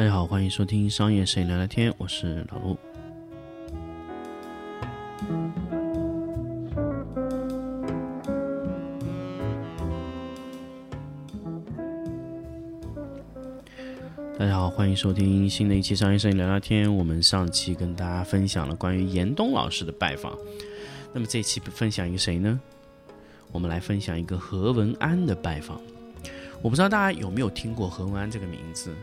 大家好，欢迎收听商业摄影聊聊天，我是老陆。大家好，欢迎收听新的一期商业摄影聊聊天。我们上期跟大家分享了关于严冬老师的拜访，那么这期分享一个谁呢？我们来分享一个何文安的拜访。我不知道大家有没有听过何文安这个名字，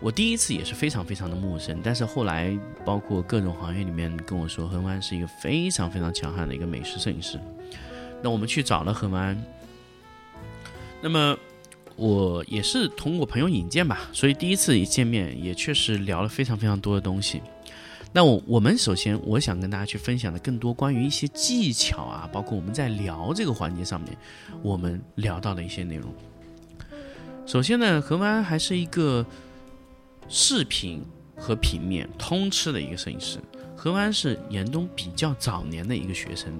我第一次也是非常非常的陌生，但是后来包括各种行业里面跟我说，何文安是一个非常非常强悍的一个美食摄影师。那我们去找了何文安，那么我也是通过朋友引荐吧，所以第一次一见面也确实聊了非常非常多的东西。那我我们首先我想跟大家去分享的更多关于一些技巧啊，包括我们在聊这个环节上面，我们聊到的一些内容。首先呢，何安还是一个视频和平面通吃的一个摄影师。何安是严冬比较早年的一个学生，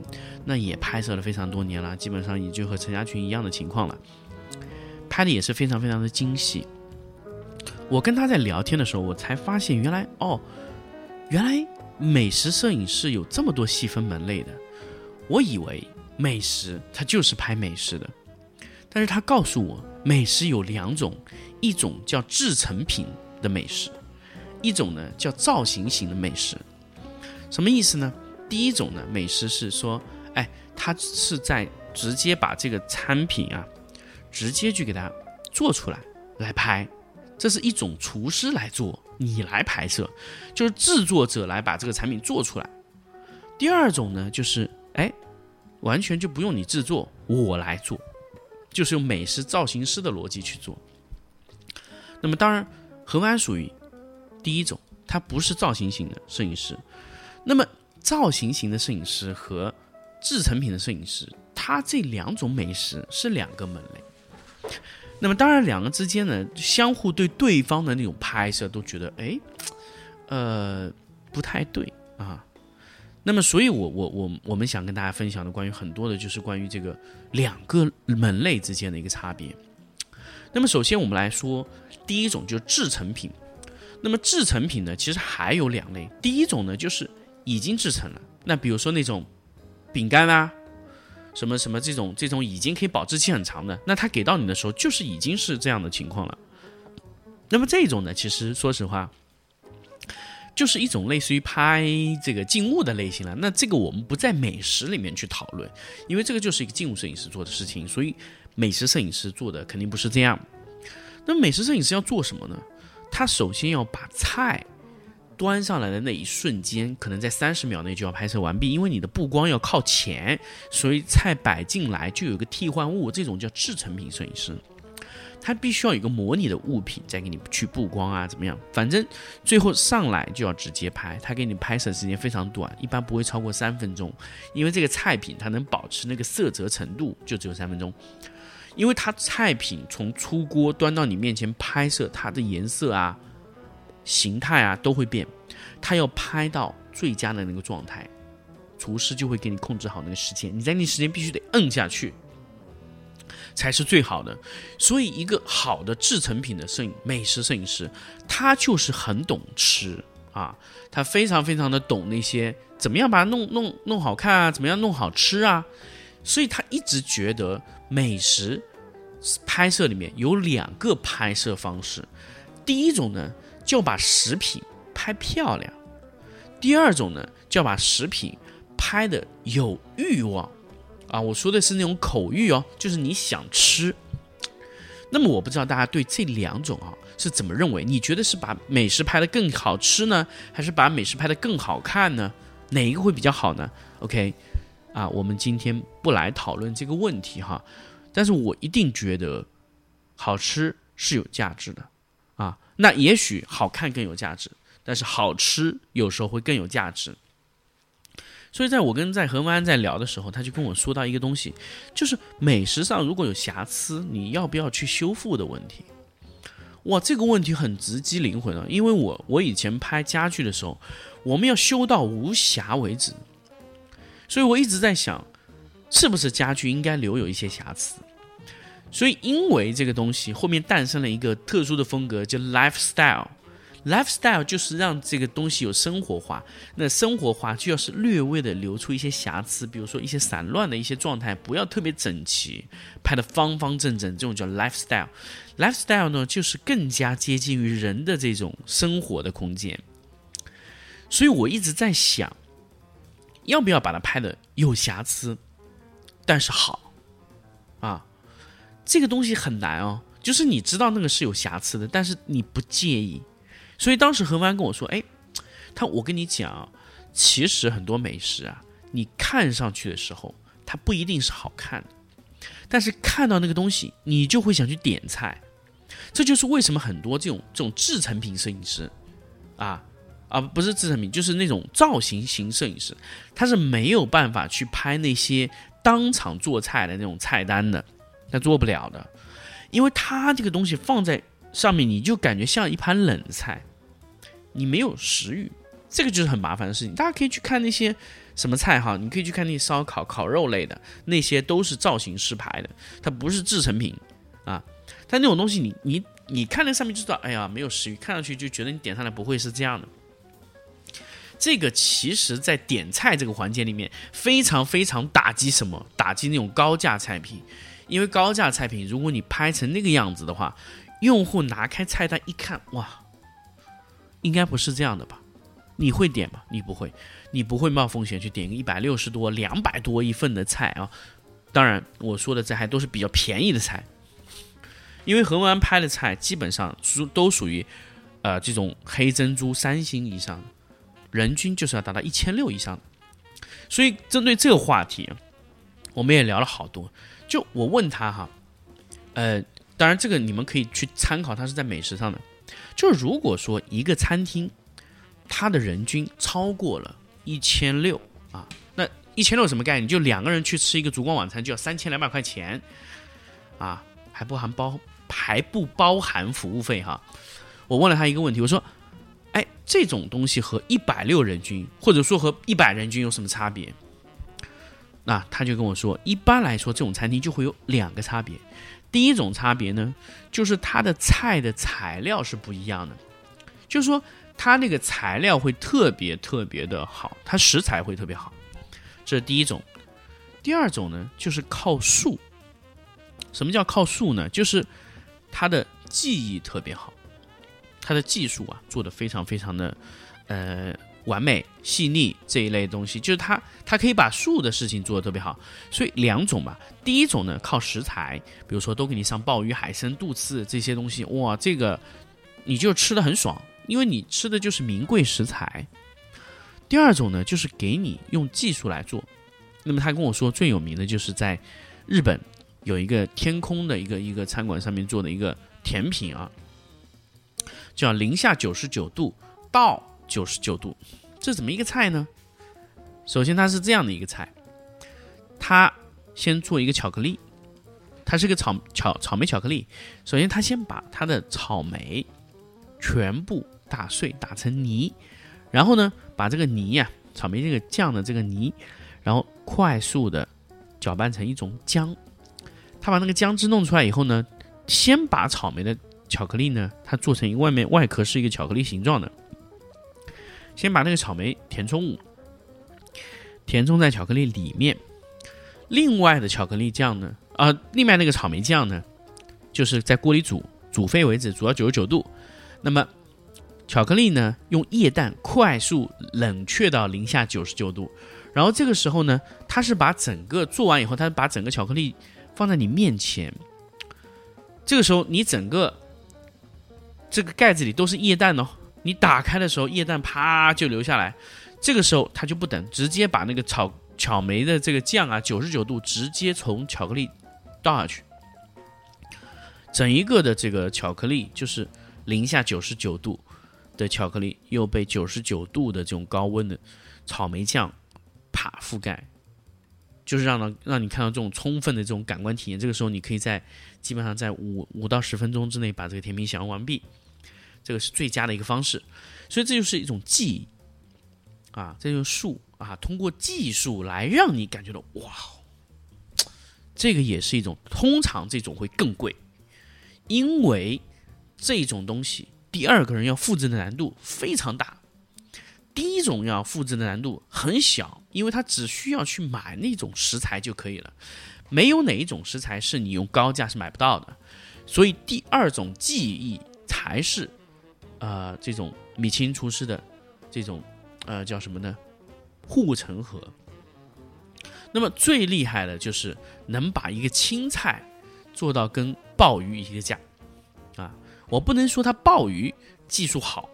那也拍摄了非常多年了，基本上也就和陈家群一样的情况了，拍的也是非常非常的精细。我跟他在聊天的时候，我才发现原来哦，原来美食摄影是有这么多细分门类的。我以为美食它就是拍美食的，但是他告诉我。美食有两种，一种叫制成品的美食，一种呢叫造型型的美食。什么意思呢？第一种呢，美食是说，哎，他是在直接把这个产品啊，直接去给它做出来来拍，这是一种厨师来做，你来拍摄，就是制作者来把这个产品做出来。第二种呢，就是哎，完全就不用你制作，我来做。就是用美食造型师的逻辑去做。那么当然，何安属于第一种，他不是造型型的摄影师。那么造型型的摄影师和制成品的摄影师，他这两种美食是两个门类。那么当然，两个之间呢，相互对对方的那种拍摄都觉得，哎，呃，不太对啊。那么，所以，我我我我们想跟大家分享的关于很多的，就是关于这个两个门类之间的一个差别。那么，首先我们来说，第一种就是制成品。那么，制成品呢，其实还有两类。第一种呢，就是已经制成了。那比如说那种饼干啊，什么什么这种这种已经可以保质期很长的，那他给到你的时候，就是已经是这样的情况了。那么这种呢，其实说实话。就是一种类似于拍这个静物的类型了。那这个我们不在美食里面去讨论，因为这个就是一个静物摄影师做的事情，所以美食摄影师做的肯定不是这样。那美食摄影师要做什么呢？他首先要把菜端上来的那一瞬间，可能在三十秒内就要拍摄完毕，因为你的布光要靠前，所以菜摆进来就有个替换物，这种叫制成品摄影师。它必须要有个模拟的物品，再给你去布光啊，怎么样？反正最后上来就要直接拍，它给你拍摄时间非常短，一般不会超过三分钟，因为这个菜品它能保持那个色泽程度就只有三分钟，因为它菜品从出锅端到你面前拍摄，它的颜色啊、形态啊都会变，它要拍到最佳的那个状态，厨师就会给你控制好那个时间，你在那时间必须得摁下去。才是最好的，所以一个好的制成品的摄影美食摄影师，他就是很懂吃啊，他非常非常的懂那些怎么样把它弄弄弄好看啊，怎么样弄好吃啊，所以他一直觉得美食拍摄里面有两个拍摄方式，第一种呢就把食品拍漂亮，第二种呢就把食品拍的有欲望。啊，我说的是那种口欲哦，就是你想吃。那么我不知道大家对这两种啊是怎么认为？你觉得是把美食拍的更好吃呢，还是把美食拍的更好看呢？哪一个会比较好呢？OK，啊，我们今天不来讨论这个问题哈，但是我一定觉得好吃是有价值的啊。那也许好看更有价值，但是好吃有时候会更有价值。所以，在我跟在何文安在聊的时候，他就跟我说到一个东西，就是美食上如果有瑕疵，你要不要去修复的问题。哇，这个问题很直击灵魂啊！因为我我以前拍家具的时候，我们要修到无瑕为止，所以我一直在想，是不是家具应该留有一些瑕疵。所以，因为这个东西后面诞生了一个特殊的风格，叫 lifestyle。Lifestyle 就是让这个东西有生活化，那生活化就要是略微的留出一些瑕疵，比如说一些散乱的一些状态，不要特别整齐，拍的方方正正，这种叫 lifestyle。lifestyle 呢，就是更加接近于人的这种生活的空间。所以我一直在想，要不要把它拍的有瑕疵，但是好啊？这个东西很难哦。就是你知道那个是有瑕疵的，但是你不介意，所以当时何帆跟我说：“哎，他我跟你讲，其实很多美食啊，你看上去的时候，它不一定是好看的，但是看到那个东西，你就会想去点菜。这就是为什么很多这种这种制成品摄影师，啊啊不是制成品，就是那种造型型摄影师，他是没有办法去拍那些当场做菜的那种菜单的，他做不了的。”因为他这个东西放在上面，你就感觉像一盘冷菜，你没有食欲，这个就是很麻烦的事情。大家可以去看那些什么菜哈，你可以去看那些烧烤、烤肉类的，那些都是造型师拍的，它不是制成品啊。但那种东西，你你你看那上面就知道，哎呀，没有食欲，看上去就觉得你点上来不会是这样的。这个其实，在点菜这个环节里面，非常非常打击什么？打击那种高价菜品。因为高价菜品，如果你拍成那个样子的话，用户拿开菜单一看，哇，应该不是这样的吧？你会点吗？你不会，你不会冒风险去点个一百六十多、两百多一份的菜啊！当然，我说的这还都是比较便宜的菜，因为何文安拍的菜基本上属都属于，呃，这种黑珍珠三星以上，人均就是要达到一千六以上。所以针对这个话题，我们也聊了好多。就我问他哈，呃，当然这个你们可以去参考，它是在美食上的。就是如果说一个餐厅，它的人均超过了一千六啊，那一千六什么概念？就两个人去吃一个烛光晚餐就要三千两百块钱啊，还不含包还不包含服务费哈。我问了他一个问题，我说，哎，这种东西和一百六人均，或者说和一百人均有什么差别？那他就跟我说，一般来说，这种餐厅就会有两个差别。第一种差别呢，就是它的菜的材料是不一样的，就是说它那个材料会特别特别的好，它食材会特别好，这是第一种。第二种呢，就是靠数。什么叫靠数呢？就是它的技艺特别好，它的技术啊做的非常非常的，呃。完美细腻这一类东西，就是它，它可以把素的事情做得特别好。所以两种吧，第一种呢靠食材，比如说都给你上鲍鱼、海参、肚刺这些东西，哇，这个你就吃的很爽，因为你吃的就是名贵食材。第二种呢就是给你用技术来做，那么他跟我说最有名的就是在日本有一个天空的一个一个餐馆上面做的一个甜品啊，叫零下九十九度到。九十九度，这怎么一个菜呢？首先，它是这样的一个菜，它先做一个巧克力，它是个草草草莓巧克力。首先，它先把它的草莓全部打碎，打成泥，然后呢，把这个泥呀，草莓这个酱的这个泥，然后快速的搅拌成一种浆。他把那个浆汁弄出来以后呢，先把草莓的巧克力呢，它做成一个外面外壳是一个巧克力形状的。先把那个草莓填充物，填充在巧克力里面。另外的巧克力酱呢，啊，另外那个草莓酱呢，就是在锅里煮，煮沸为止，煮到九十九度。那么巧克力呢，用液氮快速冷却到零下九十九度。然后这个时候呢，它是把整个做完以后，它把整个巧克力放在你面前。这个时候你整个这个盖子里都是液氮哦。你打开的时候，液氮啪就流下来，这个时候它就不等，直接把那个草草莓的这个酱啊，九十九度直接从巧克力倒下去，整一个的这个巧克力就是零下九十九度的巧克力，又被九十九度的这种高温的草莓酱啪覆盖，就是让让让你看到这种充分的这种感官体验。这个时候，你可以在基本上在五五到十分钟之内把这个甜品享用完毕。这个是最佳的一个方式，所以这就是一种技艺啊，这就是术啊，通过技术来让你感觉到哇，这个也是一种，通常这种会更贵，因为这种东西，第二个人要复制的难度非常大。第一种要复制的难度很小，因为他只需要去买那种食材就可以了，没有哪一种食材是你用高价是买不到的。所以第二种技艺才是，呃，这种米其林厨师的这种呃叫什么呢？护城河。那么最厉害的就是能把一个青菜做到跟鲍鱼一个价啊！我不能说他鲍鱼技术好，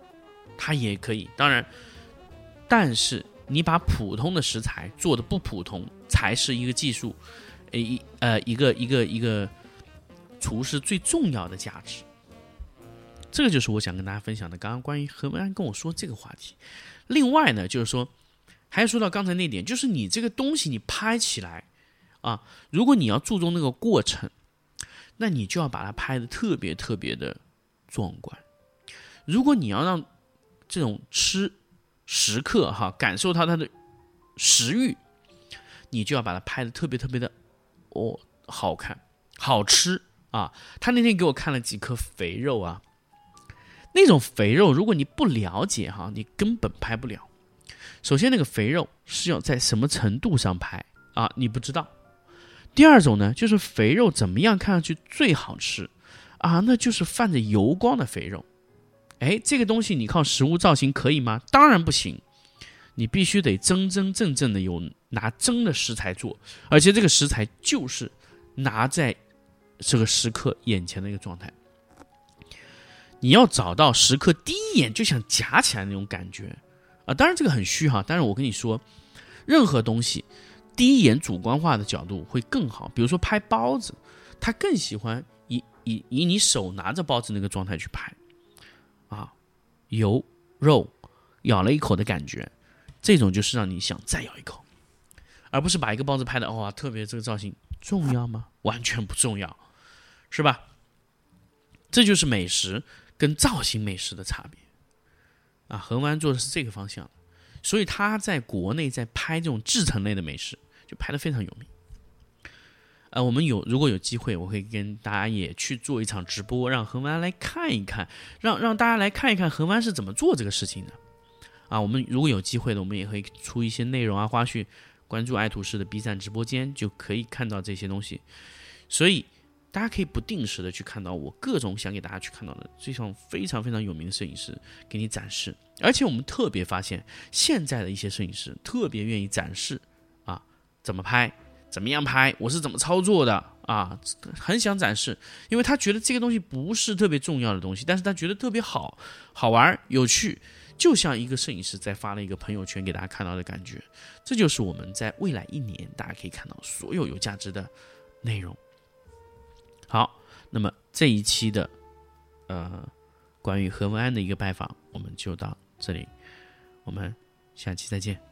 他也可以，当然。但是你把普通的食材做的不普通，才是一个技术，呃一呃一个一个一个厨师最重要的价值。这个就是我想跟大家分享的。刚刚关于何文安跟我说这个话题。另外呢，就是说，还说到刚才那点，就是你这个东西你拍起来啊，如果你要注重那个过程，那你就要把它拍的特别特别的壮观。如果你要让这种吃。时刻哈感受到它的食欲，你就要把它拍的特别特别的哦好看好吃啊！他那天给我看了几颗肥肉啊，那种肥肉如果你不了解哈，你根本拍不了。首先那个肥肉是要在什么程度上拍啊？你不知道。第二种呢，就是肥肉怎么样看上去最好吃啊？那就是泛着油光的肥肉。哎，这个东西你靠食物造型可以吗？当然不行，你必须得真真正正的有拿真的食材做，而且这个食材就是拿在这个食客眼前的一个状态。你要找到食客第一眼就想夹起来那种感觉啊！当然这个很虚哈，但是我跟你说，任何东西第一眼主观化的角度会更好。比如说拍包子，他更喜欢以以以你手拿着包子那个状态去拍。啊，油肉咬了一口的感觉，这种就是让你想再咬一口，而不是把一个包子拍的哇，特别这个造型重要吗？完全不重要，是吧？这就是美食跟造型美食的差别。啊，恒湾做的是这个方向，所以他在国内在拍这种制成类的美食，就拍的非常有名。呃，我们有如果有机会，我会跟大家也去做一场直播，让恒湾来看一看，让让大家来看一看恒湾是怎么做这个事情的。啊，我们如果有机会的，我们也会出一些内容啊花絮，关注爱图师的 B 站直播间就可以看到这些东西。所以大家可以不定时的去看到我各种想给大家去看到的这种非常非常有名的摄影师给你展示。而且我们特别发现，现在的一些摄影师特别愿意展示啊怎么拍。怎么样拍？我是怎么操作的啊？很想展示，因为他觉得这个东西不是特别重要的东西，但是他觉得特别好，好玩，有趣，就像一个摄影师在发了一个朋友圈给大家看到的感觉。这就是我们在未来一年大家可以看到所有有价值的内容。好，那么这一期的呃关于何文安的一个拜访，我们就到这里，我们下期再见。